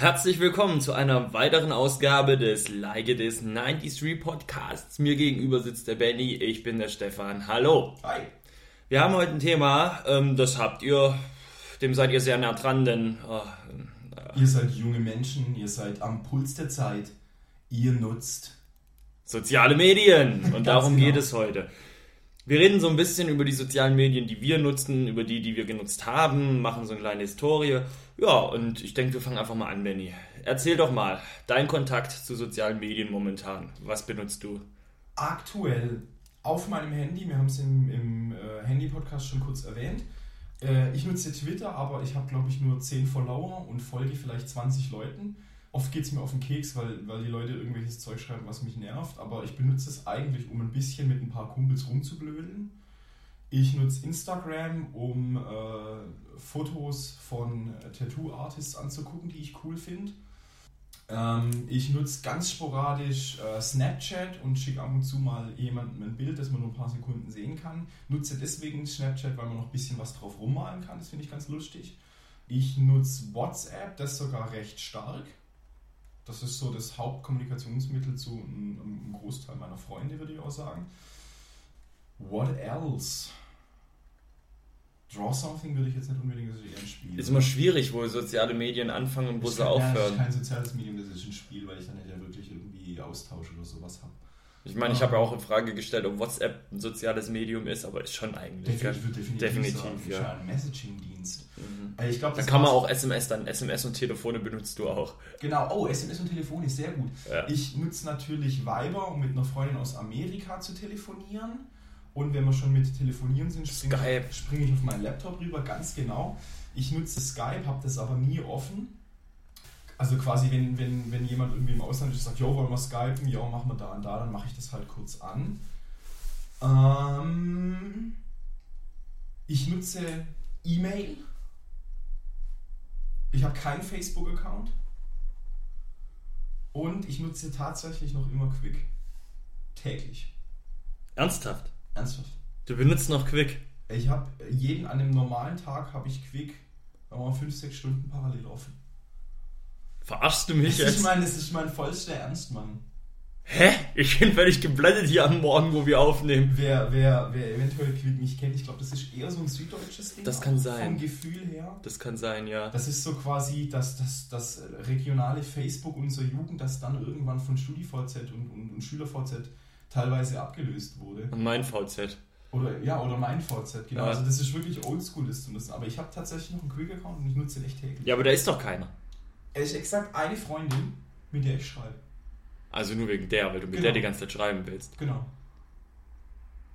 Herzlich willkommen zu einer weiteren Ausgabe des Like It Is 93 Podcasts. Mir gegenüber sitzt der Benny, ich bin der Stefan. Hallo. Hi. Wir haben heute ein Thema, ähm, das habt ihr, dem seid ihr sehr nah dran, denn oh, Ihr seid junge Menschen, ihr seid am Puls der Zeit, ihr nutzt. soziale Medien und darum genau. geht es heute. Wir reden so ein bisschen über die sozialen Medien, die wir nutzen, über die, die wir genutzt haben, machen so eine kleine Historie. Ja, und ich denke, wir fangen einfach mal an, Benny. Erzähl doch mal, dein Kontakt zu sozialen Medien momentan. Was benutzt du? Aktuell auf meinem Handy, wir haben es im, im äh, Handy-Podcast schon kurz erwähnt. Äh, ich nutze Twitter, aber ich habe, glaube ich, nur 10 Follower und folge vielleicht 20 Leuten. Oft geht es mir auf den Keks, weil, weil die Leute irgendwelches Zeug schreiben, was mich nervt. Aber ich benutze es eigentlich, um ein bisschen mit ein paar Kumpels rumzublödeln. Ich nutze Instagram, um äh, Fotos von äh, Tattoo-Artists anzugucken, die ich cool finde. Ähm, ich nutze ganz sporadisch äh, Snapchat und schicke ab und zu mal jemandem ein Bild, das man nur ein paar Sekunden sehen kann. Nutze deswegen Snapchat, weil man noch ein bisschen was drauf rummalen kann. Das finde ich ganz lustig. Ich nutze WhatsApp, das sogar recht stark. Das ist so das Hauptkommunikationsmittel zu einem, Großteil meiner Freunde, würde ich auch sagen. What else? Draw Something würde ich jetzt nicht unbedingt, das ist eher ein Spiel. Ist immer schwierig, wo soziale Medien anfangen und wo Ich sie kann- Ja, das aufhören. ist kein soziales Medium, das ist ein Spiel, weil ich dann nicht ja wirklich irgendwie Austausch oder sowas habe. Ich meine, ich habe ja auch in Frage gestellt, ob WhatsApp ein soziales Medium ist, aber ist schon eigentlich. Definitiv, definitiv, Definitiv, sagen. ja. Ein Messaging-Dienst. Mhm. Äh, Ich glaube, Dann kann man auch SMS, dann SMS und Telefone benutzt du auch. Genau, oh, SMS und Telefon ist sehr gut. Ja. Ich nutze natürlich Viber, um mit einer Freundin aus Amerika zu telefonieren. Und wenn wir schon mit Telefonieren sind, springe spring ich auf meinen Laptop rüber, ganz genau. Ich nutze Skype, habe das aber nie offen. Also quasi, wenn, wenn, wenn jemand irgendwie im Ausland ist, sagt, jo, wollen wir skypen, ja, machen wir da und da, dann mache ich das halt kurz an. Ähm, ich nutze E-Mail. Ich habe keinen Facebook-Account. Und ich nutze tatsächlich noch immer Quick. Täglich. Ernsthaft? Ernsthaft. Du benutzt noch Quick. Ich habe jeden, an einem normalen Tag habe ich Quick sagen wir mal 5, 6 Stunden parallel offen. Verarschst du mich Das ist jetzt? mein, das ist mein vollster Ernst, Mann. Hä? Ich bin völlig geblendet hier am Morgen, wo wir aufnehmen. Wer, wer, wer eventuell Quick nicht kennt, ich glaube, das ist eher so ein süddeutsches Ding. Das kann sein. Vom Gefühl her. Das kann sein, ja. Das ist so quasi das, das, das regionale Facebook unserer Jugend, das dann irgendwann von StudiVZ und, und, und SchülerVZ teilweise abgelöst wurde. Und mein VZ. Oder ja, oder mein VZ, genau. Ja. Also das ist wirklich oldschool, das zu nutzen. Aber ich habe tatsächlich noch einen Quick-Account und ich nutze den echt täglich. Ja, aber da ist doch keiner. Ist exakt eine Freundin, mit der ich schreibe. Also nur wegen der, weil du mit Genau. der die ganze Zeit schreiben willst. Genau.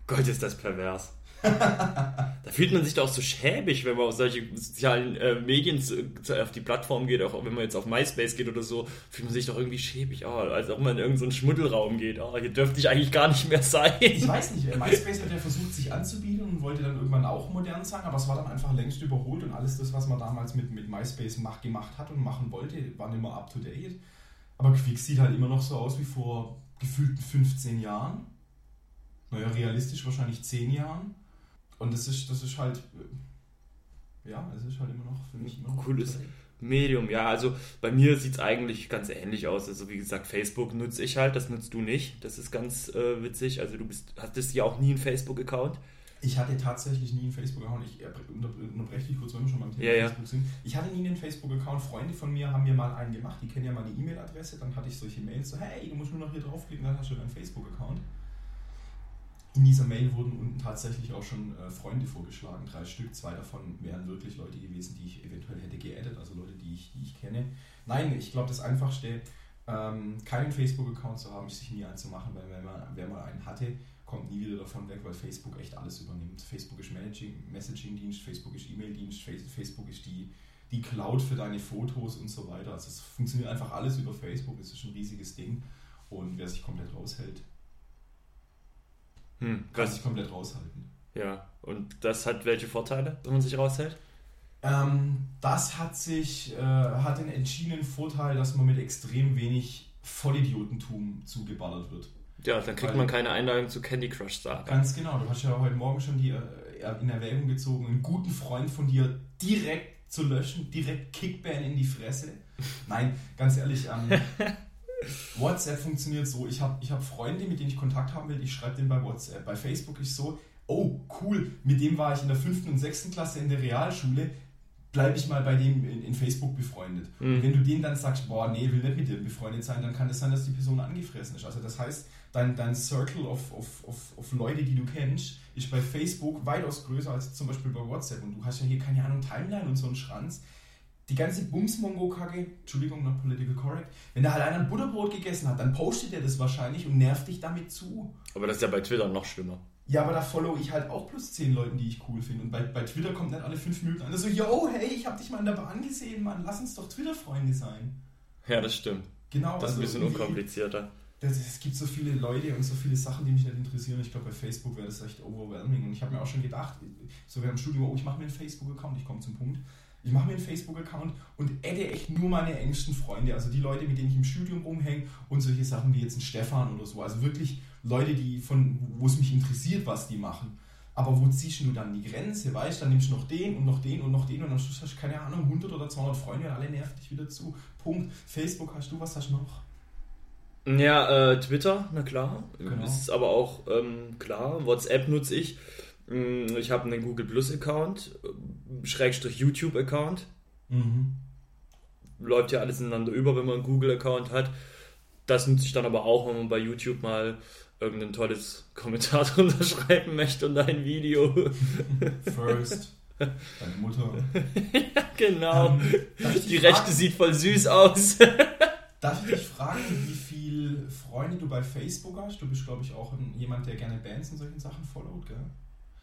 Gott, ist das pervers. Da fühlt man sich doch auch so schäbig, wenn man auf solche sozialen äh, Medien zu, auf die Plattform geht, auch wenn man jetzt auf MySpace geht oder so, fühlt man sich doch irgendwie schäbig, oh, als ob man in irgendeinen Schmuddelraum geht. Oh, hier dürfte ich eigentlich gar nicht mehr sein. Ich weiß nicht, äh, MySpace hat ja versucht, sich anzubieten und wollte dann irgendwann auch modern sein, aber es war dann einfach längst überholt und alles das, was man damals mit, mit MySpace mach, gemacht hat und machen wollte, war nicht mehr up to date. Aber Quick sieht halt immer noch so aus wie vor gefühlten 15 Jahren. Naja, realistisch wahrscheinlich 10 Jahren. Und das ist, das ist halt, äh, ja, es ist halt immer noch für mich immer Cooles Medium, ja, also bei mir sieht es eigentlich ganz ähnlich aus. Also wie gesagt, Facebook nutze ich halt, das nutzt du nicht. Das ist ganz äh, witzig. Also du bist, hattest ja auch nie einen Facebook-Account. Ich hatte tatsächlich nie einen Facebook-Account. Ich äh, unter- unterbreche dich kurz, wenn wir schon beim Thema Ja, ja. Facebook sind. Ich hatte nie einen Facebook-Account. Freunde von mir haben mir mal einen gemacht. Die kennen ja meine E-Mail-Adresse. Dann hatte ich solche Mails so, hey, du musst nur noch hier draufklicken, dann hast du deinen Facebook-Account. In dieser Mail wurden unten tatsächlich auch schon äh, Freunde vorgeschlagen, drei Stück. Zwei davon wären wirklich Leute gewesen, die ich eventuell hätte geaddet, also Leute, die ich, die ich kenne. Nein, ich glaube, das Einfachste, ähm, keinen Facebook-Account zu haben, ist sich nie einzumachen, weil wenn man, wer mal einen hatte, kommt nie wieder davon weg, weil Facebook echt alles übernimmt. Facebook ist Messaging-Dienst, Facebook ist E-Mail-Dienst, Face- Facebook ist die, die Cloud für deine Fotos und so weiter. Also es funktioniert einfach alles über Facebook, es ist ein riesiges Ding. Und wer sich komplett raushält, Hm, kann sich komplett raushalten. Ja, und das hat welche Vorteile, wenn man sich raushält? Ähm, das hat sich, äh, hat den entschiedenen Vorteil, dass man mit extrem wenig Vollidiotentum zugeballert wird. Ja, dann kriegt Weil- man keine Einladung zu Candy Crush Saga. Ganz genau, du hast ja heute Morgen schon die, äh, in Erwägung gezogen, einen guten Freund von dir direkt zu löschen, direkt Kickban in die Fresse. Nein, ganz ehrlich, ähm, WhatsApp funktioniert so, ich habe ich hab Freunde, mit denen ich Kontakt haben will, ich schreibe denen bei WhatsApp. Bei Facebook ist so, oh cool, mit dem war ich in der fünften und sechsten Klasse in der Realschule, bleibe ich mal bei dem in, in Facebook befreundet. Mhm. Und wenn du denen dann sagst, boah, nee, will nicht mit dir befreundet sein, dann kann es das sein, dass die Person angefressen ist. Also das heißt, dein, dein Circle of, of, of, of Leute, die du kennst, ist bei Facebook weitaus größer als zum Beispiel bei WhatsApp. Und du hast ja hier, keine Ahnung, Timeline und so einen Schranz. Die ganze Bumsmongo-Kacke, Entschuldigung, not political correct, wenn da halt einer ein Butterbrot gegessen hat, dann postet er das wahrscheinlich und nervt dich damit zu. Aber das ist ja bei Twitter noch schlimmer. Ja, aber da follow ich halt auch plus 10 Leuten, die ich cool finde. Und bei, bei Twitter kommt dann alle 5 Minuten an. So, yo, hey, ich hab dich mal in der Bahn gesehen, Mann, lass uns doch Twitter-Freunde sein. Ja, das stimmt. Genau. Das ist also ein bisschen unkomplizierter. Es gibt so viele Leute und so viele Sachen, die mich nicht interessieren. Ich glaube, bei Facebook wäre das echt overwhelming. Und ich habe mir auch schon gedacht, so während dem Studium, oh, ich mache mir einen Facebook-Account, ich komme zum Punkt. Ich mache mir einen Facebook-Account und adde echt nur meine engsten Freunde, also die Leute, mit denen ich im Studium rumhänge und solche Sachen wie jetzt ein Stefan oder so. Also wirklich Leute, die von, wo es mich interessiert, was die machen. Aber wo ziehst du dann die Grenze, weißt du? Dann nimmst du noch den und noch den und noch den und am Schluss hast du, keine Ahnung, 100 oder 200 Freunde und alle nerven dich wieder zu. Punkt. Facebook hast du, was hast du noch? Ja, äh, Twitter, na klar. Genau. Ist aber auch ähm, klar. WhatsApp nutze ich. Mm, ich habe einen Google Plus Account, Schrägstrich YouTube Account. Mhm. Läuft ja alles ineinander über, wenn man einen Google Account hat. Das nutze ich dann aber auch, wenn man bei YouTube mal irgendein tolles Kommentar drunter schreiben möchte und ein Video. First. Deine Mutter. ja, genau. Ähm, Die Rechte sieht voll süß aus. darf ich dich fragen, wie viele Freunde du bei Facebook hast? Du bist, glaube ich, auch jemand, der gerne Bands und solchen Sachen followt, gell?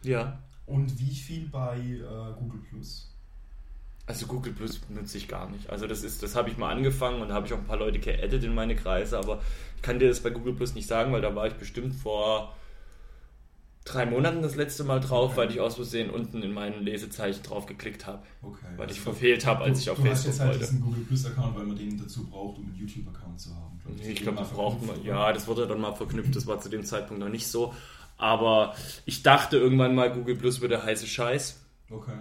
Ja. Und wie viel bei äh, Google Plus? Also Google Plus nutze ich gar nicht. Also das ist, das habe ich mal angefangen und habe ich auch ein paar Leute geaddet in meine Kreise, aber ich kann dir das bei Google Plus nicht sagen, weil da war ich bestimmt vor drei Monaten das letzte Mal drauf, okay. weil ich aus Versehen unten in meinen Lesezeichen drauf geklickt habe. Okay. Weil also ich verfehlt habe, als du, ich auf du Facebook hast jetzt halt wollte. diesen Google Plus Account, weil man den dazu braucht, um einen YouTube Account zu haben. Glaub ich, ich glaube, das braucht man. Ja, das wurde dann mal verknüpft. Das war zu dem Zeitpunkt noch nicht so. Aber ich dachte irgendwann mal, Google Plus würde heiße Scheiß. Okay.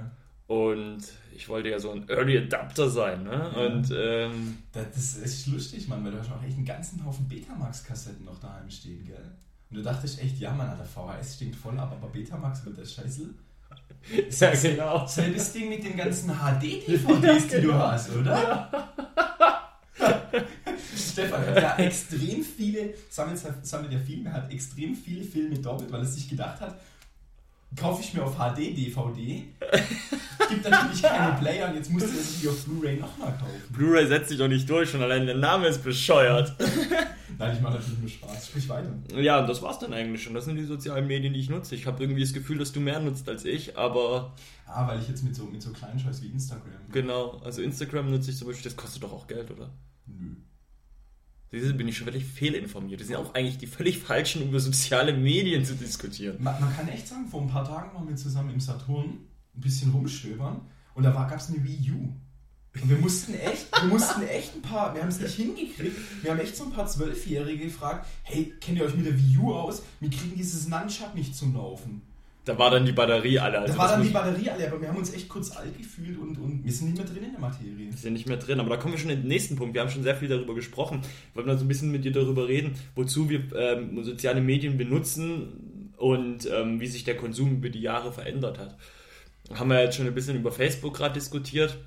Und ich wollte ja so ein Early Adapter sein, ne? Ja. Und ähm, das ist lustig, Mann, weil du hast auch echt einen ganzen Haufen Betamax-Kassetten noch daheim stehen, gell? Und du dachtest echt, ja, Mann, der VHS stinkt voll ab, aber Betamax wird der Scheißel. Ja, genau. Selbes Ding mit den ganzen HD-DVDs, die du hast, oder? Stefan hat ja extrem viele, sammelt, sammelt ja Filme, hat extrem viele Filme doppelt, weil er sich gedacht hat, kaufe ich mir auf HD-DVD. Gibt natürlich keine Player und jetzt musst du das auf Blu-ray nochmal kaufen. Blu-ray setzt sich doch nicht durch, schon allein der Name ist bescheuert. Nein, ich mache natürlich nur Spaß. Sprich weiter. Ja, das war's dann eigentlich schon. Das sind die sozialen Medien, die ich nutze. Ich habe irgendwie das Gefühl, dass du mehr nutzt als ich, aber. Ah, weil ich jetzt mit so, mit so kleinen Scheiß wie Instagram. Genau, also Instagram nutze ich zum Beispiel, das kostet doch auch Geld, oder? Nö. Diese bin ich schon völlig fehlinformiert. Die sind auch eigentlich die völlig falschen, über soziale Medien zu diskutieren. Man, man kann echt sagen, vor ein paar Tagen waren wir zusammen im Saturn ein bisschen rumstöbern und da gab es eine Wii U. Und wir mussten echt, wir mussten echt ein paar, wir haben es nicht hingekriegt, wir haben echt so ein paar Zwölfjährige gefragt, hey, kennt ihr euch mit der Wii U aus? Wir kriegen dieses Nunchuck nicht zum Laufen. Da war dann die Batterie alle. Also da war dann die Batterie alle, aber wir haben uns echt kurz alt gefühlt und, und wir sind nicht mehr drin in der Materie. Wir sind nicht mehr drin, aber da kommen wir schon in den nächsten Punkt. Wir haben schon sehr viel darüber gesprochen. Wir wollten mal so ein bisschen mit dir darüber reden, wozu wir ähm, soziale Medien benutzen und ähm, wie sich der Konsum über die Jahre verändert hat. Haben wir jetzt schon ein bisschen über Facebook gerade diskutiert.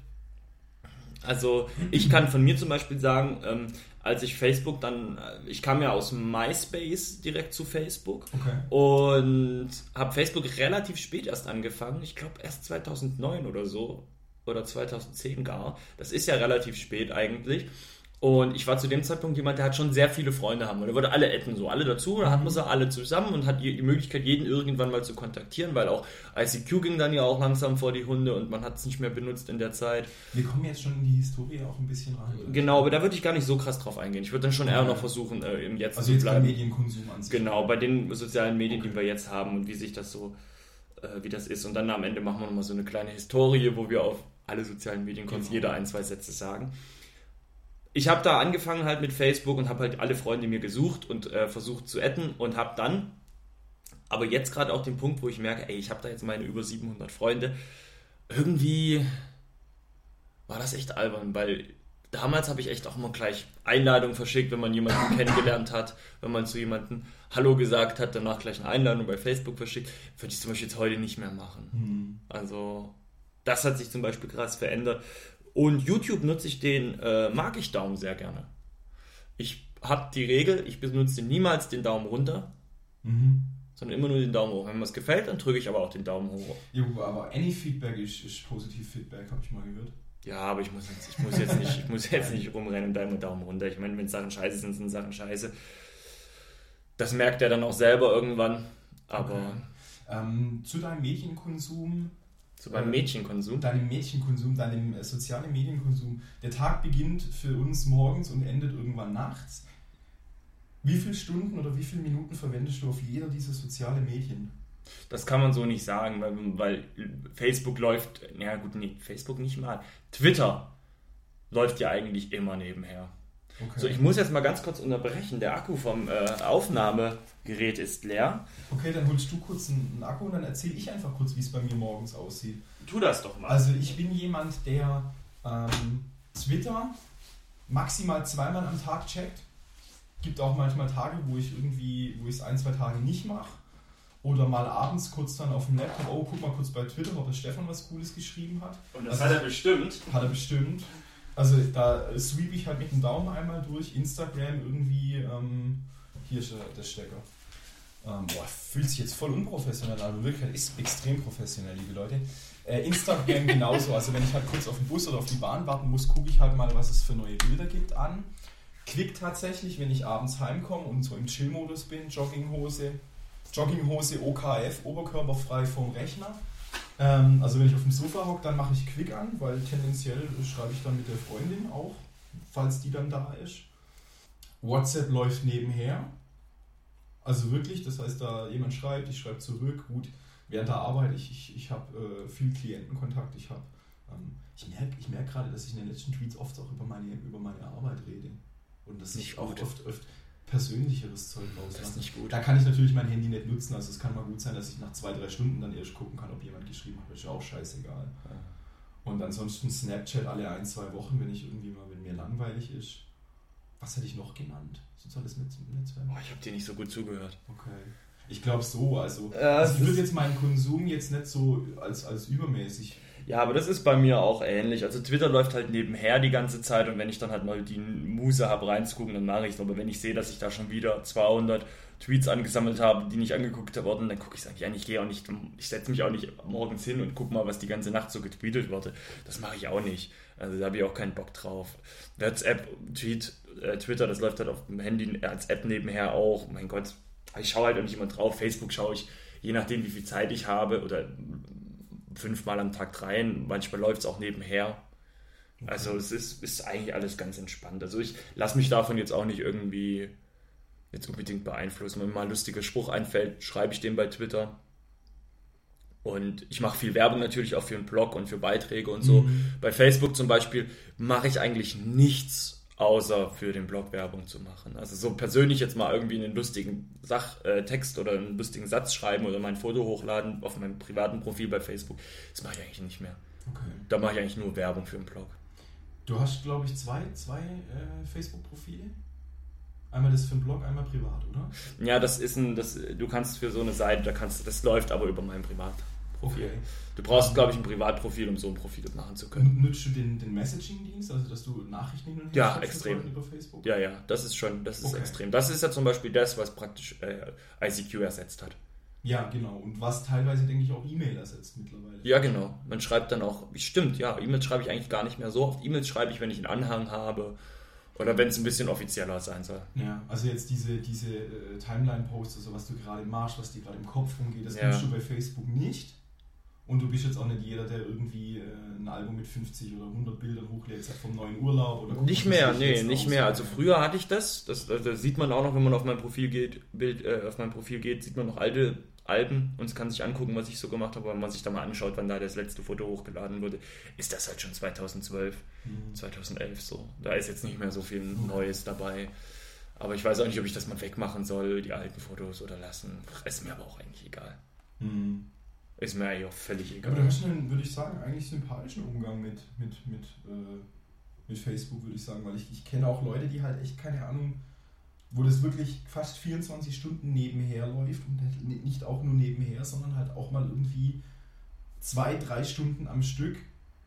Also ich kann von mir zum Beispiel sagen, ähm, als ich Facebook dann, ich kam ja aus MySpace direkt zu Facebook okay. und habe Facebook relativ spät erst angefangen. Ich glaube erst 2009 oder so oder 2010 gar. Das ist ja relativ spät eigentlich. Und ich war zu dem Zeitpunkt jemand, der hat schon sehr viele Freunde haben. Und er wollte alle etten, so alle dazu. Da hat man sie alle zusammen und hat die Möglichkeit, jeden irgendwann mal zu kontaktieren, weil auch ICQ ging dann ja auch langsam vor die Hunde und man hat es nicht mehr benutzt in der Zeit. Wir kommen jetzt schon in die Historie auch ein bisschen rein. Oder? Genau, aber da würde ich gar nicht so krass drauf eingehen. Ich würde dann schon eher noch versuchen, äh, im Jetzt also zu bleiben. Also Medienkonsum an sich. Genau, bei den sozialen Medien, okay. die wir jetzt haben und wie sich das so, äh, wie das ist. Und dann am Ende machen wir nochmal so eine kleine Historie, wo wir auf alle sozialen Medien genau. jeder ein, zwei Sätze sagen ich habe da angefangen halt mit Facebook und habe halt alle Freunde mir gesucht und äh, versucht zu adden und habe dann, aber jetzt gerade auch den Punkt, wo ich merke, ey, ich habe da jetzt meine über 700 Freunde, irgendwie war das echt albern, weil Damals habe ich echt auch immer gleich Einladungen verschickt, wenn man jemanden kennengelernt hat, wenn man zu jemandem Hallo gesagt hat, danach gleich eine Einladung bei Facebook verschickt. Würde ich zum Beispiel jetzt heute nicht mehr machen. Mhm. Also das hat sich zum Beispiel krass verändert. Und YouTube nutze ich den äh, mag ich Daumen sehr gerne. Ich habe die Regel, ich benutze niemals den Daumen runter, mhm. sondern immer nur den Daumen hoch. Wenn mir was gefällt, dann drücke ich aber auch den Daumen hoch. Ja, aber any Feedback ist, ist positiv Feedback, habe ich mal gehört. Ja, aber ich muss jetzt, ich muss jetzt, nicht, ich muss jetzt nicht rumrennen und da immer Daumen runter. Ich meine, wenn Sachen scheiße sind, sind Sachen scheiße. Das merkt er dann auch selber irgendwann. Aber. Okay. Ähm, zu deinem Medienkonsum. Zu meinem äh, Mädchenkonsum? Deinem Mädchenkonsum, deinem äh, sozialen Medienkonsum. Der Tag beginnt für uns morgens und endet irgendwann nachts. Wie viele Stunden oder wie viele Minuten verwendest du auf jeder dieser sozialen Medien? Das kann man so nicht sagen, weil, weil Facebook läuft, ja gut, nee, Facebook nicht mal. Twitter läuft ja eigentlich immer nebenher. Okay. So, ich muss jetzt mal ganz kurz unterbrechen. Der Akku vom äh, Aufnahmegerät ist leer. Okay, dann holst du kurz einen, Akku und dann erzähle ich einfach kurz, wie es bei mir morgens aussieht. Tu das doch mal. Also ich bin jemand, der ähm, Twitter maximal zweimal am Tag checkt. Gibt auch manchmal Tage, wo ich irgendwie, wo ich es ein, zwei Tage nicht mache. Oder mal abends kurz dann auf dem Laptop, oh, guck mal kurz bei Twitter, ob der Stefan was Cooles geschrieben hat. Und das also, hat er bestimmt. Hat er bestimmt. Also da sweep ich halt mit dem Daumen einmal durch. Instagram irgendwie, ähm, hier ist der Stecker. Ähm, boah, fühlt sich jetzt voll unprofessionell an. Wirklich ist extrem professionell, liebe Leute. Äh, Instagram genauso. Also wenn ich halt kurz auf den Bus oder auf die Bahn warten muss, gucke ich halt mal, was es für neue Bilder gibt an. Quick tatsächlich, wenn ich abends heimkomme und so im Chill-Modus bin, Jogginghose, Jogginghose OKF, oberkörperfrei vom Rechner. Ähm, also wenn ich auf dem Sofa hocke, dann mache ich Quick an, weil tendenziell schreibe ich dann mit der Freundin auch, falls die dann da ist. WhatsApp läuft nebenher. Also wirklich, das heißt, da jemand schreibt, ich schreibe zurück. Gut, während der Arbeit, ich, ich, ich habe äh, viel Klientenkontakt, ich habe ähm, ich merke ich merk gerade, dass ich in den letzten Tweets oft auch über meine, über meine Arbeit rede. Und das ist auch oft, oft, persönlicheres Zeug rauslassen. Das ist nicht gut. Da kann ich natürlich mein Handy nicht nutzen. Also es kann mal gut sein, dass ich nach zwei, drei Stunden dann erst gucken kann, ob jemand geschrieben hat. Das ist ja auch scheißegal. Ja. Und ansonsten Snapchat alle ein, zwei Wochen, wenn ich irgendwie mal, wenn mir langweilig ist. Was hätte ich noch genannt? Soziales Netzwerk? Oh, ich habe dir nicht so gut zugehört. Okay. Ich glaube so, also, ja, also ich würde jetzt meinen Konsum jetzt nicht so als, als übermäßig ja, aber das ist bei mir auch ähnlich. Also Twitter läuft halt nebenher die ganze Zeit und wenn ich dann halt mal die Muse habe reinzugucken, dann mache ich es. Aber wenn ich sehe, dass ich da schon wieder 200 Tweets angesammelt habe, die nicht angeguckt wurden, dann gucke ich es eigentlich an. Ich gehe auch nicht, ich setze mich auch nicht morgens hin und gucke mal, was die ganze Nacht so getweetet wurde. Das mache ich auch nicht. Also da habe ich auch keinen Bock drauf. WhatsApp, Tweet, äh, Twitter, das läuft halt auf dem Handy als App nebenher auch. Mein Gott, ich schaue halt auch nicht immer drauf. Facebook schaue ich, je nachdem, wie viel Zeit ich habe oder fünfmal am Tag rein. Manchmal läuft es auch nebenher. Also es ist, ist eigentlich alles ganz entspannt. Also ich lasse mich davon jetzt auch nicht irgendwie jetzt unbedingt beeinflussen. Wenn mir mal ein lustiger Spruch einfällt, schreibe ich den bei Twitter. Und ich mache viel Werbung natürlich auch für einen Blog und für Beiträge und so. Mhm. Bei Facebook zum Beispiel mache ich eigentlich nichts außer für den Blog Werbung zu machen. Also so persönlich jetzt mal irgendwie einen lustigen Sachtext äh, oder einen lustigen Satz schreiben oder mein Foto hochladen auf meinem privaten Profil bei Facebook, das mache ich eigentlich nicht mehr. Okay. Da mache ich eigentlich nur Werbung für den Blog. Du hast, glaube ich, zwei, zwei äh, Facebook-Profile. Einmal das für den Blog, einmal privat, oder? Ja, das ist ein, das, du kannst für so eine Seite, da kannst, das läuft aber über mein Privat. Okay. Du brauchst, glaube ich, ein Privatprofil, um so ein Profil machen zu können. Nutzt du den, den Messaging-Dienst, also dass du Nachrichten hin Ja, extrem. Über Facebook? Ja, ja, das ist schon, das ist okay. extrem. Das ist ja zum Beispiel das, was praktisch äh, ICQ ersetzt hat. Ja, genau. Und was teilweise, denke ich, auch E-Mail ersetzt mittlerweile. Ja, genau. Man schreibt dann auch, stimmt, ja, E-Mails schreibe ich eigentlich gar nicht mehr so oft. E-Mails schreibe ich, wenn ich einen Anhang habe oder wenn es ein bisschen offizieller sein soll. Ja, also jetzt diese, diese äh, Timeline-Posts, also was du gerade machst, was dir gerade im Kopf rumgeht, das ja. du bei Facebook nicht. Und du bist jetzt auch nicht jeder, der irgendwie äh, ein Album mit 50 oder 100 Bildern hochlädt vom neuen Urlaub oder Nicht mehr, nee, nicht mehr. Also früher hatte ich das. Das, das. das, sieht man auch noch, wenn man auf mein Profil geht, Bild, äh, auf mein Profil geht, sieht man noch alte Alben und kann sich angucken, was ich so gemacht habe. Wenn man sich da mal anschaut, wann da das letzte Foto hochgeladen wurde, ist das halt schon 2012, mhm. 2011 so. Da ist jetzt nicht mehr so viel mhm. Neues dabei. Aber ich weiß auch nicht, ob ich das mal wegmachen soll, die alten Fotos oder lassen. Ist mir aber auch eigentlich egal. Mhm. Ist mir eigentlich auch völlig egal. Aber du hast einen, würde ich sagen, eigentlich sympathischen Umgang mit, mit, mit, äh, mit Facebook, würde ich sagen, weil ich, ich kenne auch Leute, die halt echt keine Ahnung, wo das wirklich fast 24 Stunden nebenher läuft und nicht auch nur nebenher, sondern halt auch mal irgendwie zwei, drei Stunden am Stück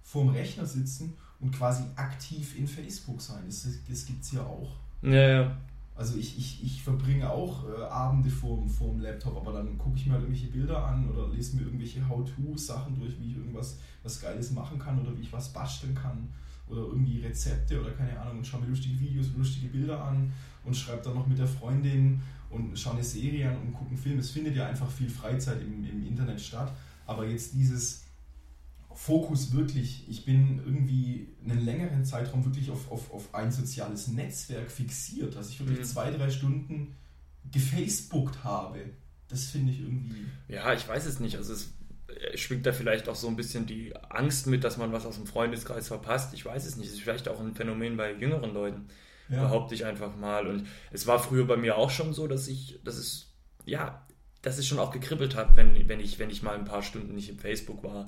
vorm Rechner sitzen und quasi aktiv in Facebook sein. Das, das gibt es ja auch. Ja, ja. Also ich, ich, ich verbringe auch äh, Abende vorm, vorm Laptop, aber dann gucke ich mir halt irgendwelche Bilder an oder lese mir irgendwelche How-To-Sachen durch, wie ich irgendwas was Geiles machen kann oder wie ich was basteln kann oder irgendwie Rezepte oder keine Ahnung und schaue mir lustige Videos lustige Bilder an und schreibe dann noch mit der Freundin und schaue eine Serie an und gucke einen Film. Es findet ja einfach viel Freizeit im, im Internet statt, aber jetzt dieses Fokus wirklich, ich bin irgendwie einen längeren Zeitraum wirklich auf, auf, auf ein soziales Netzwerk fixiert, dass ich wirklich mhm. zwei, drei Stunden gefacebookt habe. Das finde ich irgendwie. Ja, ich weiß es nicht. Also es schwingt da vielleicht auch so ein bisschen die Angst mit, dass man was aus dem Freundeskreis verpasst. Ich weiß es nicht. Es ist vielleicht auch ein Phänomen bei jüngeren Leuten. Ja. Behaupte ich einfach mal. Und es war früher bei mir auch schon so, dass ich, dass es, ja, dass es schon auch gekribbelt hat, wenn, wenn, ich, wenn ich mal ein paar Stunden nicht im Facebook war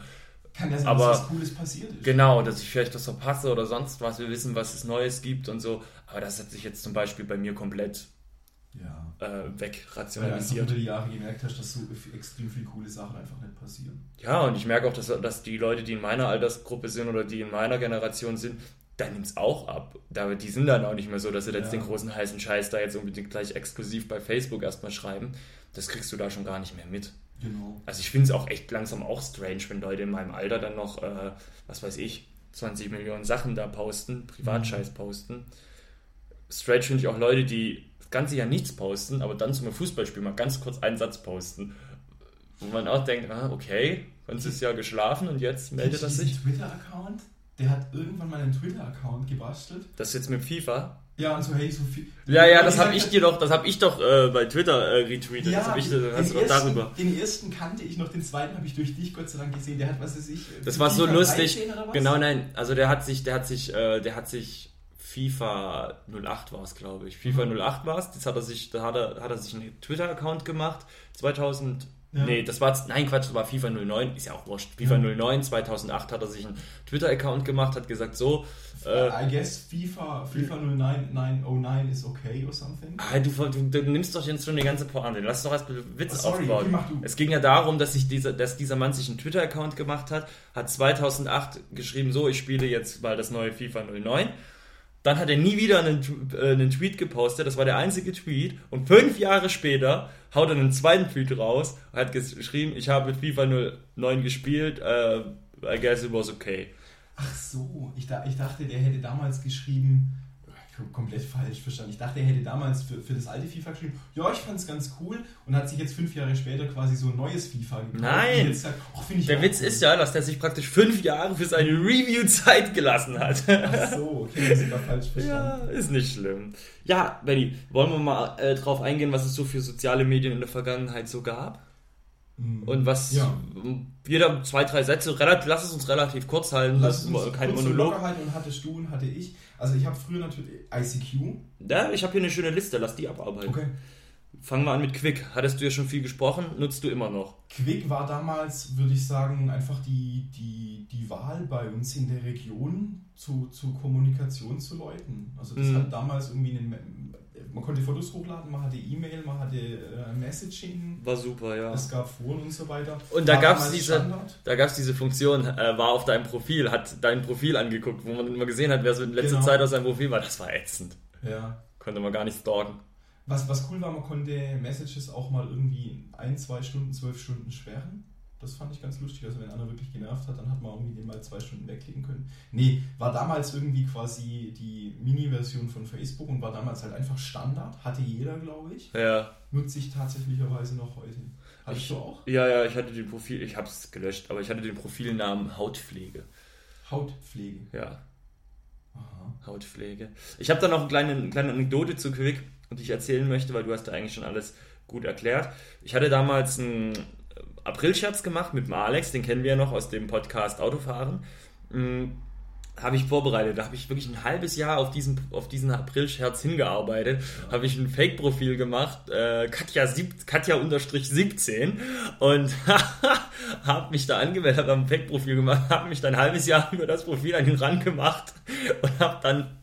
kann ja sein, aber, dass was Cooles passiert ist. Genau, dass ich vielleicht was verpasse oder sonst was. Wir wissen, was es Neues gibt und so. Aber das hat sich jetzt zum Beispiel bei mir komplett ja. äh, wegrationalisiert. Weil du die Jahre gemerkt hast, dass so extrem viele coole Sachen einfach nicht passieren. Ja, und ich merke auch, dass, dass die Leute, die in meiner Altersgruppe sind oder die in meiner Generation sind, da nimmt es auch ab. Da, die sind dann auch nicht mehr so, dass sie jetzt ja. den großen heißen Scheiß da jetzt unbedingt gleich exklusiv bei Facebook erstmal schreiben. Das kriegst du da schon gar nicht mehr mit. Genau. Also ich finde es auch echt langsam auch strange, wenn Leute in meinem Alter dann noch, äh, was weiß ich, 20 Millionen Sachen da posten, Privatscheiß mhm. posten. Strange finde ich auch Leute, die das ganze Jahr nichts posten, aber dann zum Fußballspiel mal ganz kurz einen Satz posten. Wo man auch denkt, ah, okay, ganzes Jahr geschlafen und jetzt meldet er sich. Twitter-Account? Der hat irgendwann mal einen Twitter-Account gebastelt. Das ist jetzt mit FIFA? Ja, und so, hey, so viel. Ja, ja, das habe ich dir doch, das habe ich doch äh, bei Twitter äh, retweetet. Ja, das habe ich, das hast du doch darüber. Den ersten kannte ich noch, den zweiten habe ich durch dich Gott sei Dank gesehen. Der hat, was weiß ich. Das war so lustig. Genau, nein. Also der hat sich, der hat sich, äh, der hat sich FIFA 08 war es, glaube ich. FIFA mhm. 08 war es. Das hat er sich, da hat er, hat er sich einen Twitter-Account gemacht. 2000 ja. Nee, das war, nein, Quatsch, das war FIFA 09, ist ja auch wurscht. FIFA ja. 09, 2008 hat er sich einen Twitter-Account gemacht, hat gesagt, so. Äh, I guess FIFA, FIFA 09, 909 is okay or something. Ah, du, du, du, nimmst doch jetzt schon die ganze Pointe. Lass doch erst Witz oh, sorry, aufbauen. Okay, es ging ja darum, dass, sich dieser, dass dieser Mann sich einen Twitter-Account gemacht hat, hat 2008 geschrieben, so, ich spiele jetzt mal das neue FIFA 09 dann hat er nie wieder einen, äh, einen Tweet gepostet, das war der einzige Tweet. Und fünf Jahre später haut er einen zweiten Tweet raus und hat geschrieben, ich habe mit FIFA 09 gespielt, uh, I guess it was okay. Ach so, ich, da, ich dachte, der hätte damals geschrieben, komplett falsch verstanden. Ich dachte, er hätte damals für, für das alte FIFA geschrieben, ja, ich fand es ganz cool und hat sich jetzt fünf Jahre später quasi so ein neues FIFA gekauft. Nein! Sagt, oh, der Witz cool. ist ja, dass der sich praktisch fünf Jahre für seine Review Zeit gelassen hat. Ach so, okay, das ist falsch verstanden. Ja, ist nicht schlimm. Ja, Benny, wollen wir mal äh, drauf eingehen, was es so für soziale Medien in der Vergangenheit so gab? Mhm. Und was ja. jeder zwei, drei Sätze, relativ, lass es uns relativ kurz halten, lass das ist kein Monolog. halten und hattest du und hatte ich. Also ich habe früher natürlich ICQ. Ja, ich habe hier eine schöne Liste, lass die abarbeiten. Okay. Fangen wir an mit Quick. Hattest du ja schon viel gesprochen, nutzt du immer noch? Quick war damals, würde ich sagen, einfach die, die, die Wahl bei uns in der Region zu, zu Kommunikation zu Leuten. Also das mhm. hat damals irgendwie einen man konnte Fotos hochladen, man hatte E-Mail, man hatte äh, Messaging. War super, ja. Es gab Foren und so weiter. Und da gab es diese, diese Funktion, äh, war auf deinem Profil, hat dein Profil angeguckt, wo man immer gesehen hat, wer so in letzter genau. Zeit auf seinem Profil war. Das war ätzend. Ja. Konnte man gar nicht stalken. Was, was cool war, man konnte Messages auch mal irgendwie ein, zwei Stunden, zwölf Stunden sperren. Das fand ich ganz lustig. Also wenn einer wirklich genervt hat, dann hat man irgendwie den mal zwei Stunden wegklicken können. Nee, war damals irgendwie quasi die Mini-Version von Facebook und war damals halt einfach Standard. Hatte jeder, glaube ich. Ja. Nutze ich tatsächlicherweise noch heute. Hattest du auch? Ja, ja, ich hatte den Profil, ich habe es gelöscht, aber ich hatte den Profilnamen Hautpflege. Hautpflege? Ja. Aha. Hautpflege. Ich habe da noch eine kleine, eine kleine Anekdote zu Quick, die ich erzählen möchte, weil du hast da eigentlich schon alles gut erklärt. Ich hatte damals ein Aprilscherz gemacht mit dem Alex, den kennen wir ja noch aus dem Podcast Autofahren. Mm, habe ich vorbereitet. Da habe ich wirklich ein halbes Jahr auf diesen, auf diesen April-Scherz hingearbeitet. Ja. Habe ich ein Fake-Profil gemacht, äh, Katja, sieb, Katja 17 und habe mich da angemeldet, habe ein Fake-Profil gemacht, habe mich dann ein halbes Jahr über das Profil an den Rand gemacht und habe dann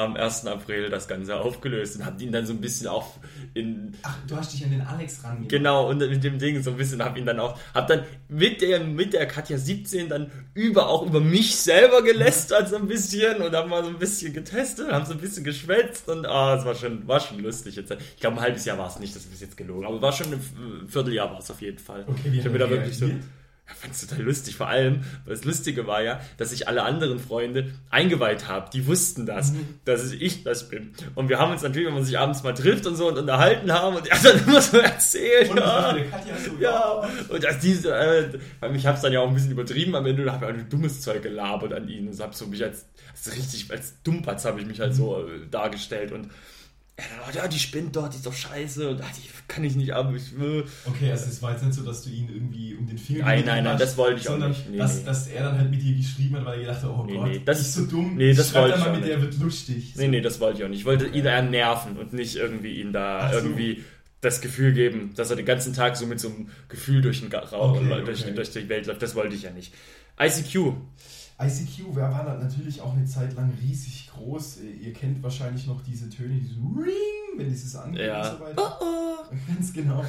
am 1. April das Ganze aufgelöst und hab ihn dann so ein bisschen auch in. Ach, du hast dich an den Alex ran. Genau, und mit dem Ding so ein bisschen hab ihn dann auch, hab dann mit der, mit der Katja 17 dann über, auch über mich selber gelästert so ein bisschen und haben mal so ein bisschen getestet, haben so ein bisschen geschwätzt und ah, es war schon, war schon lustig jetzt. Ich glaube, ein halbes Jahr war es nicht, das ist jetzt gelogen, aber war schon ein Vierteljahr war es auf jeden Fall. Okay, wie ich habe mir da wirklich so ich fand es total lustig. Vor allem, weil das Lustige war ja, dass ich alle anderen Freunde eingeweiht habe. Die wussten das, mhm. dass ich das bin. Und wir haben uns natürlich, wenn man sich abends mal trifft und so und unterhalten haben und er hat dann immer so erzählt. Und ja, Katja so, ja. Und dass diese, äh, ich habe es dann ja auch ein bisschen übertrieben am Ende und habe ein dummes Zeug gelabert an ihn. Und habe so mich als, als richtig, als Dummbatz habe ich mich halt so äh, dargestellt und ja, die spinnt dort, die ist doch scheiße und ach, die kann ich nicht ab. Ich will. Okay, also es war jetzt nicht so, dass du ihn irgendwie um den Finger Nein, nein, nein, das wollte ich auch nicht. Nee, dass, nee. dass er dann halt mit dir geschrieben hat, weil er gedacht hat, oh nee, Gott, nee, das ist so dumm. Nee, das wollte ich mal mit, der wird lustig. Nee, nee, das wollte ich auch nicht. Ich wollte ihn eher nerven und nicht irgendwie ihn da so. irgendwie das Gefühl geben, dass er den ganzen Tag so mit so einem Gefühl durch den Raum, okay, durch, okay. durch die Welt läuft. Das wollte ich ja nicht. ICQ. ICQ war natürlich auch eine Zeit lang riesig groß. Ihr kennt wahrscheinlich noch diese Töne, diese Ring, wenn dieses angeht ja. und so weiter. Oh, oh. Ganz genau.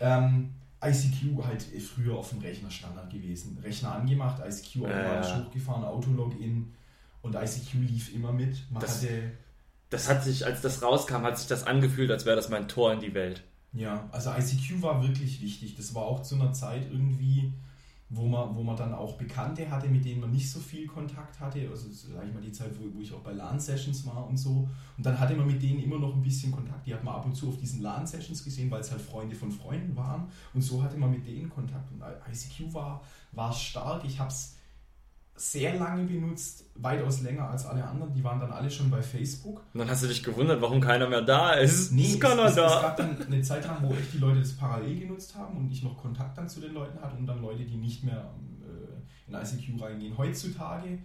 Ähm, ICQ halt früher auf dem Rechner Standard gewesen. Rechner angemacht, ICQ automatisch ja. hochgefahren, Autologin und ICQ lief immer mit. Man das, hatte das hat sich, als das rauskam, hat sich das angefühlt, als wäre das mein Tor in die Welt. Ja, also ICQ war wirklich wichtig. Das war auch zu einer Zeit irgendwie wo man, wo man dann auch Bekannte hatte, mit denen man nicht so viel Kontakt hatte. Also sag ich mal die Zeit, wo, wo ich auch bei LAN-Sessions war und so. Und dann hatte man mit denen immer noch ein bisschen Kontakt. Die hat man ab und zu auf diesen LAN-Sessions gesehen, weil es halt Freunde von Freunden waren. Und so hatte man mit denen Kontakt. Und ICQ war, war stark. Ich habe es sehr lange benutzt, weitaus länger als alle anderen. Die waren dann alle schon bei Facebook. Und dann hast du dich gewundert, wawarum keiner mehr da ist. Nee, ist keiner es, da. es gab dann eine Zeit lang, wo echt die Leute das parallel genutzt haben und ich noch Kontakt dann zu den Leuten hatte und dann Leute, die nicht mehr äh, in ICQ reingehen. Heutzutage,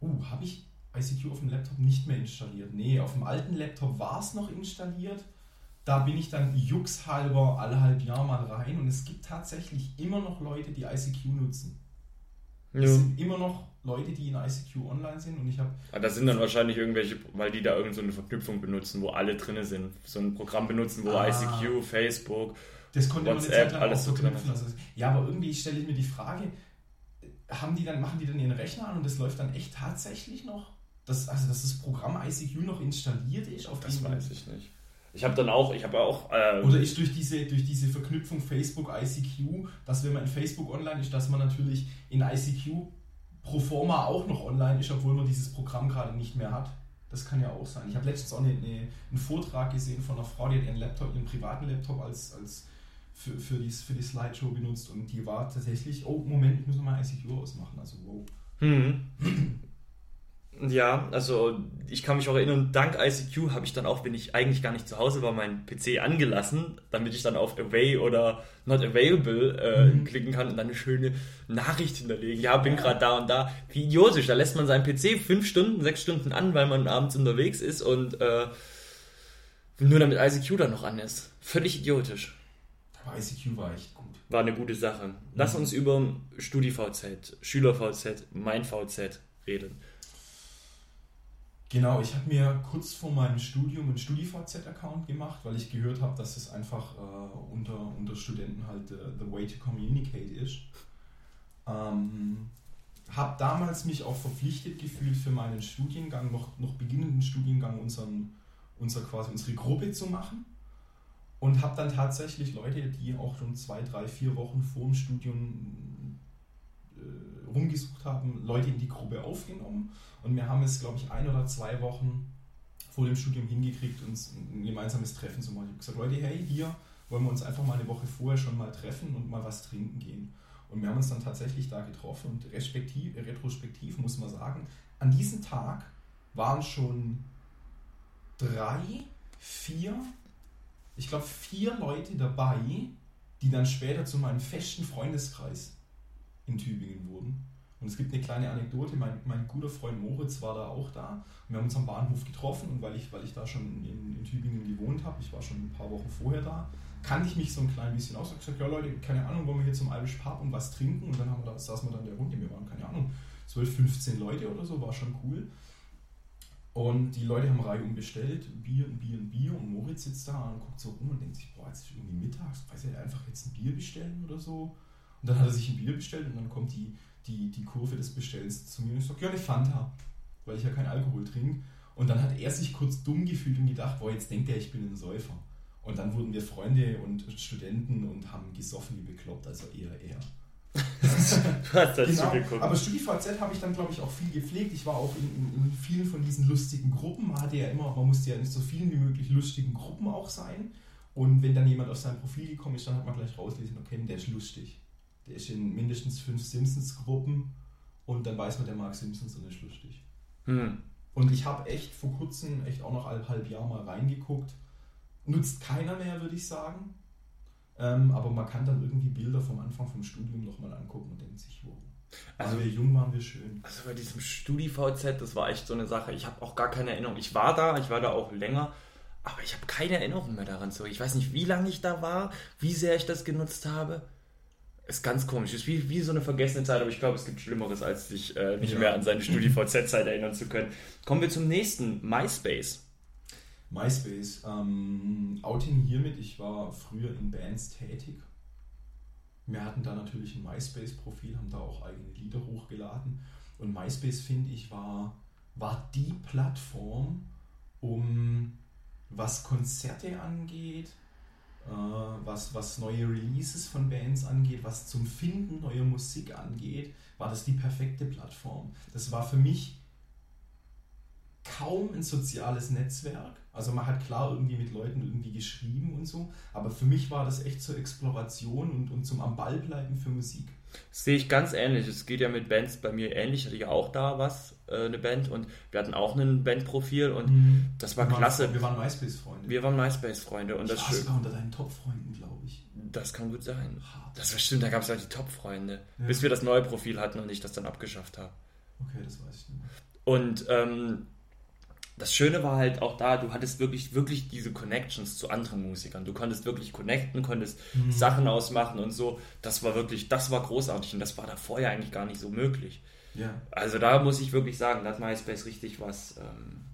uh, habe ich ICQ auf dem Laptop nicht mehr installiert. Nee, auf dem alten Laptop war es noch installiert. Da bin ich dann juxhalber alle halb Jahr mal rein und es gibt tatsächlich immer noch Leute, die ICQ nutzen. Ja. Es sind immer noch Leute, die in ICQ online sind und ich habe. Ah, das sind dann wahrscheinlich irgendwelche, weil die da irgendeine so Verknüpfung benutzen, wo alle drin sind. So ein Programm benutzen, wo ah. ICQ, Facebook, das konnte WhatsApp, man alles so verknüpfen. Also, ja, aber irgendwie stelle ich mir die Frage, haben die dann, machen die dann ihren Rechner an und das läuft dann echt tatsächlich noch? Das, also, dass das Programm ICQ noch installiert ist? Auf das weiß ich nicht. Ich habe dann auch, ich habe auch. Ähm, Oder ist durch diese, durch diese Verknüpfung Facebook, ICQ, dass wenn man in Facebook online ist, dass man natürlich in ICQ pro forma auch noch online ist, obwohl man dieses Programm gerade nicht mehr hat. Das kann ja auch sein. Ich habe letztens auch eine, eine, einen Vortrag gesehen von einer Frau, die hat ihren Laptop, ihren privaten Laptop als, als für, für, die, für die Slideshow benutzt und die war tatsächlich, oh Moment, ich muss nochmal ICQ ausmachen. Also wow. Hm. Ja, also ich kann mich auch erinnern, dank ICQ habe ich dann auch, wenn ich eigentlich gar nicht zu Hause war, meinen PC angelassen, damit ich dann auf Away oder Not Available äh, mhm. klicken kann und dann eine schöne Nachricht hinterlegen. Ja, bin gerade da und da. Wie idiotisch, da lässt man seinen PC fünf Stunden, sechs Stunden an, weil man abends unterwegs ist und äh, nur damit ICQ dann noch an ist. Völlig idiotisch. Aber ICQ war echt gut. War eine gute Sache. Lass mhm. uns über StudiVZ, SchülerVZ, mein VZ reden. Genau, ich habe mir kurz vor meinem Studium einen StudiVZ-Account gemacht, weil ich gehört habe, dass es einfach äh, unter, unter Studenten halt uh, the way to communicate ist. Ähm, habe damals mich auch verpflichtet gefühlt für meinen Studiengang, noch, noch beginnenden Studiengang, unseren, unser, quasi unsere Gruppe zu machen. Und habe dann tatsächlich Leute, die auch schon zwei, drei, vier Wochen vor dem Studium äh, rumgesucht haben, Leute in die Gruppe aufgenommen und wir haben es, glaube ich, ein oder zwei Wochen vor dem Studium hingekriegt, uns ein gemeinsames Treffen zu machen. Ich habe gesagt, Leute, hey, hier wollen wir uns einfach mal eine Woche vorher schon mal treffen und mal was trinken gehen. Und wir haben uns dann tatsächlich da getroffen und respektiv, retrospektiv muss man sagen, an diesem Tag waren schon drei, vier, ich glaube vier Leute dabei, die dann später zu meinem festen Freundeskreis in Tübingen wurden. Und es gibt eine kleine Anekdote, mein, mein guter Freund Moritz war da auch da. Und wir haben uns am Bahnhof getroffen und weil ich, weil ich da schon in, in Tübingen gewohnt habe, ich war schon ein paar Wochen vorher da, kannte ich mich so ein klein bisschen aus. Ich habe gesagt, ja Leute, keine Ahnung, wollen wir hier zum Irish Pub und was trinken? Und dann haben wir da, saßen wir dann in der Runde, wir waren, keine Ahnung, 12, 15 Leute oder so, war schon cool. Und die Leute haben Reihe bestellt, Bier und Bier und Bier. Und Moritz sitzt da und guckt so rum und denkt sich, boah, jetzt ist irgendwie mittags, weiß er einfach jetzt ein Bier bestellen oder so. Und dann hat er sich ein Bier bestellt und dann kommt die, die, die Kurve des Bestellens zu mir und ich sage, ja, eine Fanta, weil ich ja keinen Alkohol trinke. Und dann hat er sich kurz dumm gefühlt und gedacht, boah, jetzt denkt er, ich bin ein Säufer. Und dann wurden wir Freunde und Studenten und haben gesoffen wie bekloppt, also eher er. genau. Aber StudiVZ habe ich dann, glaube ich, auch viel gepflegt. Ich war auch in, in, in, vielen von diesen lustigen Gruppen. Man hatte ja immer, man musste ja in so vielen wie möglich lustigen Gruppen auch sein. Und wenn dann jemand auf sein Profil gekommen ist, dann hat man gleich rauslesen, okay, der ist lustig. Der ist in mindestens fünf Simpsons-Gruppen und dann weiß man, der mag Simpsons und ist lustig. Hm. Und ich habe echt vor kurzem, echt auch noch ein halb Jahr mal reingeguckt. Nutzt keiner mehr, würde ich sagen. Ähm, aber man kann dann irgendwie Bilder vom Anfang vom Studium nochmal angucken und denkt sich, wow. Also wir jung waren wir schön. Also bei diesem StudiVZ, das war echt so eine Sache. Ich habe auch gar keine Erinnerung. Ich war da, ich war da auch länger, aber ich habe keine Erinnerung mehr daran zurück. Ich weiß nicht, wie lange ich da war, wie sehr ich das genutzt habe. Ist ganz komisch. Ist wie, wie so eine vergessene Zeit, aber ich glaube, es gibt Schlimmeres, als sich äh, nicht ja. mehr an seine StudiVZ-Zeit erinnern zu können. Kommen wir zum nächsten, MySpace. MySpace. Ähm, Outing hiermit, ich war früher in Bands tätig. Wir hatten da natürlich ein MySpace-Profil, haben da auch eigene Lieder hochgeladen. Und MySpace, finde ich, war, war die Plattform, um was Konzerte angeht, was, was neue Releases von Bands angeht, was zum Finden neuer Musik angeht, war das die perfekte Plattform. Das war für mich kaum ein soziales Netzwerk. Also man hat klar irgendwie mit Leuten irgendwie geschrieben und so, aber für mich war das echt zur Exploration und, und zum am Ball bleiben für Musik. sehe ich ganz ähnlich. Es geht ja mit Bands bei mir ähnlich. Ich hatte ja auch da was, äh, eine Band und wir hatten auch ein Bandprofil und mhm. das war wir klasse. Waren, wir waren MySpace-Freunde. Wir waren MySpace-Freunde. Und ich das war unter deinen Top-Freunden, glaube ich. Das kann gut sein. Das war stimmt, da gab es halt die Top-Freunde. Ja. Bis wir das neue Profil hatten und ich das dann abgeschafft habe. Okay, das weiß ich nicht. Und ähm, das Schöne war halt auch da, du hattest wirklich, wirklich diese Connections zu anderen Musikern. Du konntest wirklich connecten, konntest mhm. Sachen ausmachen und so. Das war wirklich, das war großartig und das war da vorher eigentlich gar nicht so möglich. Ja. Also da muss ich wirklich sagen, da hat MySpace richtig was ähm,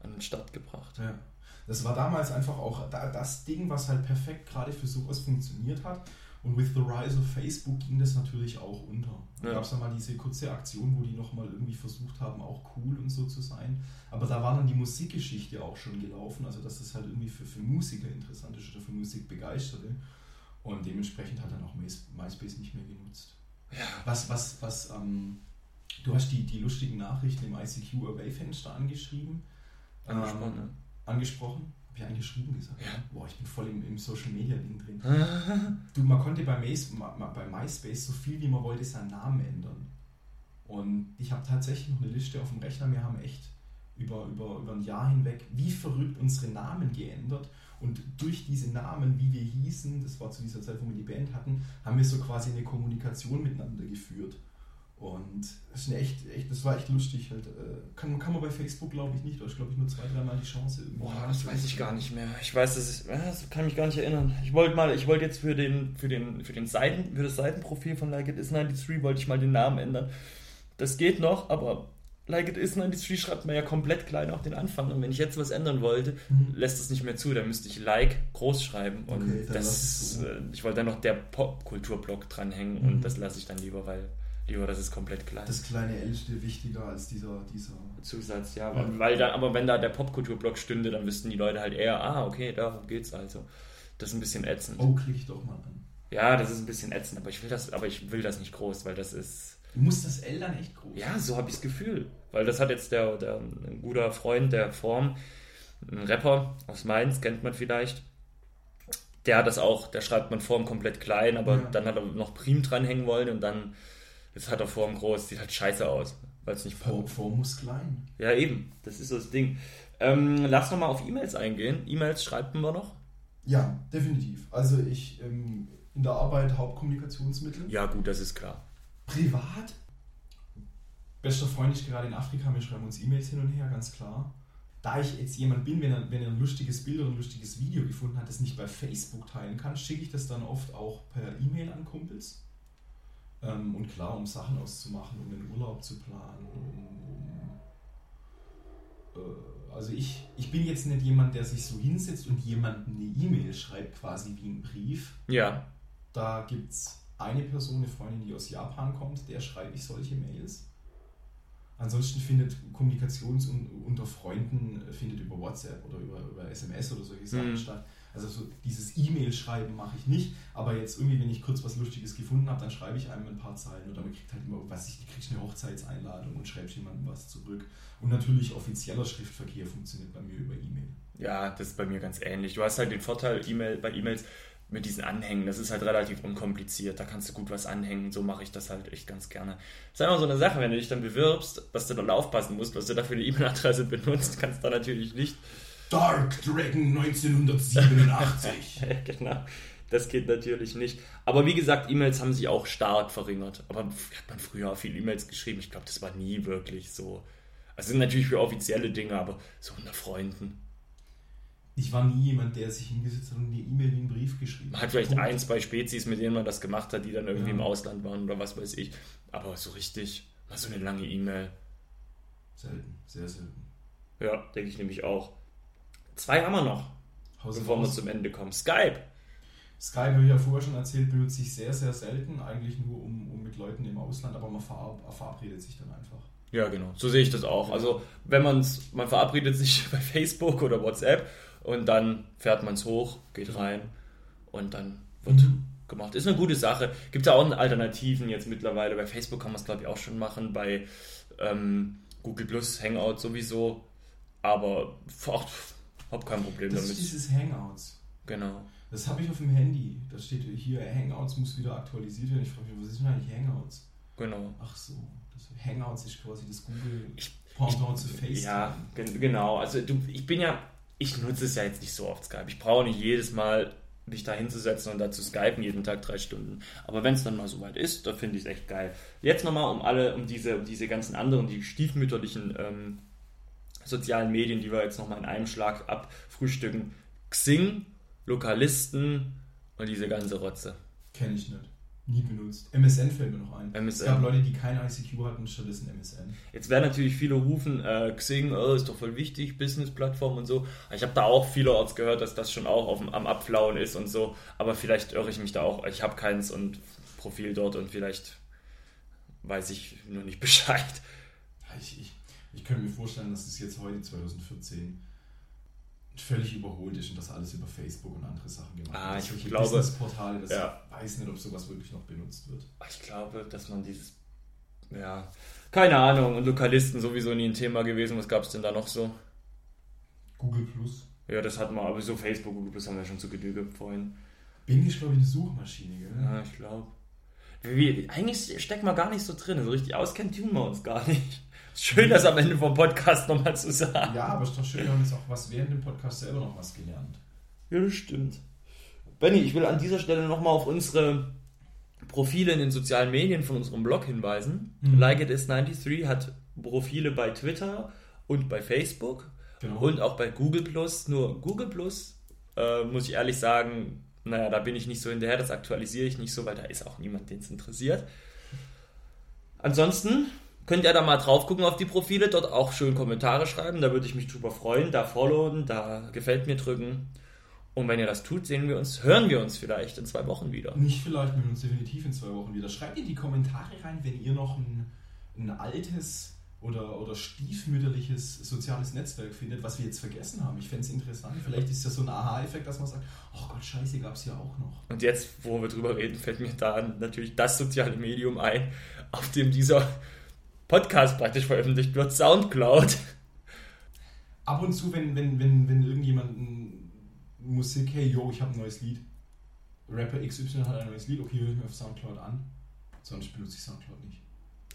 an den Start gebracht. Ja. Das war damals einfach auch das Ding, was halt perfekt gerade für sowas funktioniert hat. Und with the rise of Facebook ging das natürlich auch unter. Da ja. gab es dann mal diese kurze Aktion, wo die nochmal irgendwie versucht haben, auch cool und so zu sein. Aber da war dann die Musikgeschichte auch schon gelaufen, also dass das halt irgendwie für, für Musiker interessant ist oder für Musikbegeisterte. Und dementsprechend hat dann auch MySpace nicht mehr genutzt. Ja. Was, was, was, ähm, du hast die, die lustigen Nachrichten im ICQ Away-Fenster angeschrieben. Angesprochen, ähm, angesprochen habe ich eigentlich geschrieben gesagt? Ja. Boah, ich bin voll im, im Social Media Ding drin. du, man konnte bei, Mace, bei MySpace so viel wie man wollte seinen Namen ändern. Und ich habe tatsächlich noch eine Liste auf dem Rechner. Wir haben echt über, über, über ein Jahr hinweg wie verrückt unsere Namen geändert. Und durch diese Namen, wie wir hießen, das war zu dieser Zeit, wo wir die Band hatten, haben wir so quasi eine Kommunikation miteinander geführt. Und das, ist echt, echt, das war echt lustig. Halt. Äh, kann, kann man bei Facebook, glaube ich, nicht. Da ist, glaube ich, nur zwei, dreimal die Chance. Boah, das weiß ich gar nicht mehr. Ich weiß, das, ist, das kann mich gar nicht erinnern. Ich wollte mal, ich wollte jetzt für den, für den, für den Seiten, für das Seitenprofil von Like It Is 93 wollte ich mal den Namen ändern. Das geht noch, aber Like It Is 93 schreibt man ja komplett klein auf den Anfang. Und wenn ich jetzt was ändern wollte, mhm. lässt es nicht mehr zu. Dann müsste ich Like groß schreiben. Und okay, das, äh, ich wollte dann noch der Popkulturblock dranhängen mhm. und das lasse ich dann lieber, weil Lieber, das ist komplett klein. Das kleine L steht wichtiger als dieser, dieser Zusatz, ja. ja. Weil da, aber wenn da der Popkulturblock stünde, dann wüssten die Leute halt eher, ah, okay, darum geht's also. Das ist ein bisschen ätzend. Oh, klick doch mal an. Ja, das ist ein bisschen ätzend, aber ich will das, aber ich will das nicht groß, weil das ist. Du musst das L dann echt groß. Ja, so habe ich das Gefühl. Weil das hat jetzt der, der ein guter Freund der Form, ein Rapper aus Mainz, kennt man vielleicht. Der hat das auch, der schreibt man Form komplett klein, aber ja. dann hat er noch Prim dranhängen wollen und dann Jetzt hat er Form groß, sieht halt scheiße aus. Weil es nicht Form, Form muss klein. Ja, eben. Das ist so das Ding. Ähm, lass noch mal auf E-Mails eingehen. E-Mails schreiben wir noch? Ja, definitiv. Also ich ähm, in der Arbeit Hauptkommunikationsmittel. Ja, gut, das ist klar. Privat bester Freund ist gerade in Afrika, wir schreiben uns E-Mails hin und her, ganz klar. Da ich jetzt jemand bin, wenn er, wenn er ein lustiges Bild oder ein lustiges Video gefunden hat, das nicht bei Facebook teilen kann, schicke ich das dann oft auch per E-Mail an Kumpels. Ähm, und klar, um Sachen auszumachen, um den Urlaub zu planen, um, um äh, also ich, ich bin jetzt nicht jemand, der sich so hinsetzt und jemandem eine E-Mail schreibt, quasi wie ein Brief. Ja. Da gibt es eine Person, eine Freundin, die aus Japan kommt, der schreibe ich solche Mails. Ansonsten findet Kommunikation unter Freunden findet über WhatsApp oder über, über SMS oder solche Sachen mhm. statt. Also so dieses E-Mail-Schreiben mache ich nicht, aber jetzt irgendwie, wenn ich kurz was Lustiges gefunden habe, dann schreibe ich einem ein paar Zeilen oder man kriegt halt immer, was ich, kriegst eine Hochzeitseinladung und schreibst jemandem was zurück. Und natürlich offizieller Schriftverkehr funktioniert bei mir über E-Mail. Ja, das ist bei mir ganz ähnlich. Du hast halt den Vorteil E-Mail bei E-Mails mit diesen Anhängen, das ist halt relativ unkompliziert. Da kannst du gut was anhängen. So mache ich das halt echt ganz gerne. Das ist einfach so eine Sache, wenn du dich dann bewirbst, dass du dann aufpassen musst, was du dafür eine E-Mail-Adresse benutzt, kannst du da natürlich nicht. Dark Dragon 1987. genau. Das geht natürlich nicht. Aber wie gesagt, E-Mails haben sich auch stark verringert. Aber hat man früher viel E-Mails geschrieben. Ich glaube, das war nie wirklich so. Also sind natürlich für offizielle Dinge, aber so unter Freunden ich war nie jemand, der sich hingesetzt hat und eine E-Mail wie einen Brief geschrieben hat. Man hat vielleicht Punkt. ein, zwei Spezies, mit denen man das gemacht hat, die dann irgendwie ja. im Ausland waren oder was weiß ich. Aber so richtig, mal so eine lange E-Mail. Selten, sehr selten. Ja, denke ich nämlich auch. Zwei haben wir noch, Haus bevor wir zum Ende kommen. Skype. Skype, habe ich ja vorher schon erzählt, benutze ich sehr, sehr selten. Eigentlich nur um, um mit Leuten im Ausland, aber man verabredet sich dann einfach. Ja, genau. So sehe ich das auch. Also, wenn man's, man verabredet sich bei Facebook oder WhatsApp und dann fährt man es hoch, geht rein und dann wird mhm. gemacht. Ist eine gute Sache. Gibt ja auch Alternativen jetzt mittlerweile. Bei Facebook kann man es, glaube ich, auch schon machen. Bei ähm, Google Plus, Hangout sowieso. Aber auch, hab kein Problem das damit. Das ist dieses Hangouts. Genau. Das habe ich auf dem Handy. Da steht hier, Hangouts muss wieder aktualisiert werden. Ich frage mich, was ist denn eigentlich Hangouts? Genau. Ach so. Das Hangouts ist quasi das Google Pendant zu FaceTime. Ja, genau. Also du, ich bin ja ich nutze es ja jetzt nicht so oft Skype. Ich brauche nicht jedes Mal mich da hinzusetzen und da zu skypen jeden Tag drei Stunden. Aber wenn es dann mal soweit ist, da finde ich es echt geil. Jetzt nochmal um alle, um diese, um diese ganzen anderen, die stiefmütterlichen ähm, sozialen Medien, die wir jetzt nochmal in einem Schlag abfrühstücken. Xing, Lokalisten und diese ganze Rotze. Kenne ich nicht. Nie benutzt. MSN fällt mir noch ein. MSN. Es gab Leute, die kein ICQ hatten, stattdessen MSN. Jetzt werden natürlich viele rufen, äh, Xing, oh, ist doch voll wichtig, Business-Plattform und so. Ich habe da auch vielerorts gehört, dass das schon auch auf, am Abflauen ist und so. Aber vielleicht irre ich mich da auch. Ich habe keins und Profil dort und vielleicht weiß ich nur nicht Bescheid. Ich, ich, ich könnte mir vorstellen, dass es jetzt heute 2014 völlig überholt ist und das alles über Facebook und andere Sachen gemacht ah, wird. Ich glaube, Portale, das ja. weiß nicht, ob sowas wirklich noch benutzt wird. Ich glaube, dass man dieses, ja, keine Ahnung, und Lokalisten sowieso nie ein Thema gewesen. Was gab es denn da noch so? Google Plus. Ja, das hatten wir, aber so Facebook, Google Plus haben wir schon zu Genüge vorhin. Bing ist, glaube ich, eine Suchmaschine, gell? Ja, ich glaube. Eigentlich stecken wir gar nicht so drin. So richtig auskennen tun wir uns gar nicht. Schön, das am Ende vom Podcast nochmal zu sagen. Ja, aber es ist doch schön, wir haben jetzt auch was während dem Podcast selber noch was gelernt. Ja, das stimmt. Benny, ich will an dieser Stelle nochmal auf unsere Profile in den sozialen Medien von unserem Blog hinweisen. Mhm. Like It Is 93 hat Profile bei Twitter und bei Facebook genau. und auch bei Google Plus. Nur Google Plus, äh, muss ich ehrlich sagen, naja, da bin ich nicht so hinterher, das aktualisiere ich nicht so, weil da ist auch niemand, den es interessiert. Ansonsten könnt ihr da mal drauf gucken auf die Profile, dort auch schön Kommentare schreiben, da würde ich mich drüber freuen, da followen, da gefällt mir drücken. Und wenn ihr das tut, sehen wir uns, hören wir uns vielleicht in zwei Wochen wieder. Nicht vielleicht, wir uns definitiv in zwei Wochen wieder. Schreibt in die Kommentare rein, wenn ihr noch ein, ein altes oder, oder stiefmütterliches soziales Netzwerk findet, was wir jetzt vergessen haben. Ich fände es interessant. Vielleicht ist ja so ein Aha-Effekt, dass man sagt, oh Gott, scheiße, gab es ja auch noch. Und jetzt, wo wir drüber reden, fällt mir da natürlich das soziale Medium ein, auf dem dieser Podcast praktisch veröffentlicht wird, Soundcloud. Ab und zu, wenn, wenn, wenn, wenn irgendjemand Musik, hey, yo, ich habe ein neues Lied. Rapper XY hat ein neues Lied, okay, höre ich mir auf Soundcloud an. Sonst benutze ich Soundcloud nicht.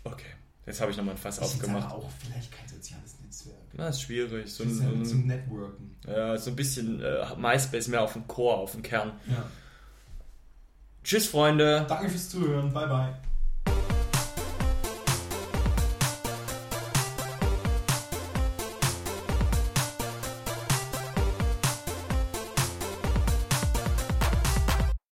Okay. Jetzt habe ich nochmal ein Fass das aufgemacht. Ist auch vielleicht kein soziales Netzwerk. Na, ist schwierig. So ein, ein, zum Networken. Ja, so ein bisschen äh, MySpace mehr auf dem Core, auf dem Kern. Ja. Tschüss, Freunde. Danke fürs Zuhören. Bye, bye.